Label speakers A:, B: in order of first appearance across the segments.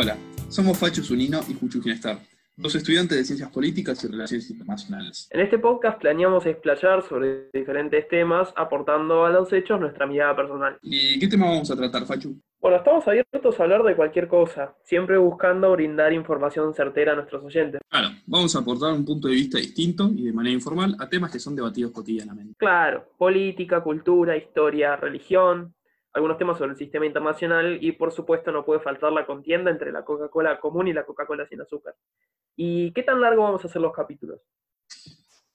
A: Hola, somos Facho Zunino y Juchu Ginestar, dos estudiantes de Ciencias Políticas y Relaciones Internacionales.
B: En este podcast planeamos explayar sobre diferentes temas, aportando a los hechos nuestra mirada personal.
A: ¿Y qué tema vamos a tratar, Fachu?
B: Bueno, estamos abiertos a hablar de cualquier cosa, siempre buscando brindar información certera a nuestros oyentes.
A: Claro, vamos a aportar un punto de vista distinto y de manera informal a temas que son debatidos cotidianamente.
B: Claro, política, cultura, historia, religión, algunos temas sobre el sistema internacional y por supuesto no puede faltar la contienda entre la Coca-Cola común y la Coca-Cola sin azúcar. ¿Y qué tan largo vamos a hacer los capítulos?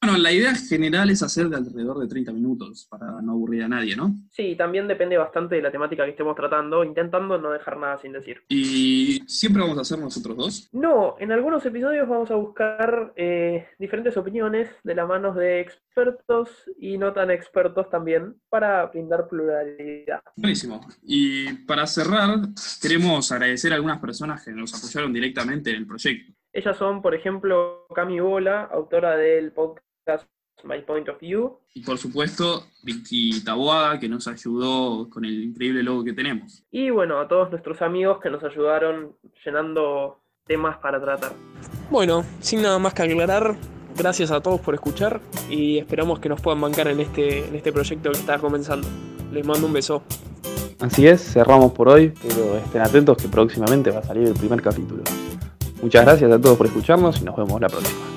A: Bueno, la idea general es hacer de alrededor de 30 minutos para no aburrir a nadie, ¿no?
B: Sí, también depende bastante de la temática que estemos tratando, intentando no dejar nada sin decir.
A: ¿Y siempre vamos a hacer nosotros dos?
B: No, en algunos episodios vamos a buscar eh, diferentes opiniones de la mano de expertos y no tan expertos también para brindar pluralidad.
A: Buenísimo. Y para cerrar, queremos agradecer a algunas personas que nos apoyaron directamente en el proyecto.
B: Ellas son, por ejemplo, Cami Bola, autora del podcast My Point of View.
A: Y por supuesto, Vicky Taboada, que nos ayudó con el increíble logo que tenemos.
B: Y bueno, a todos nuestros amigos que nos ayudaron llenando temas para tratar.
C: Bueno, sin nada más que aclarar, gracias a todos por escuchar y esperamos que nos puedan bancar en este, en este proyecto que está comenzando. Les mando un beso.
D: Así es, cerramos por hoy, pero estén atentos que próximamente va a salir el primer capítulo. Muchas gracias a todos por escucharnos y nos vemos la próxima.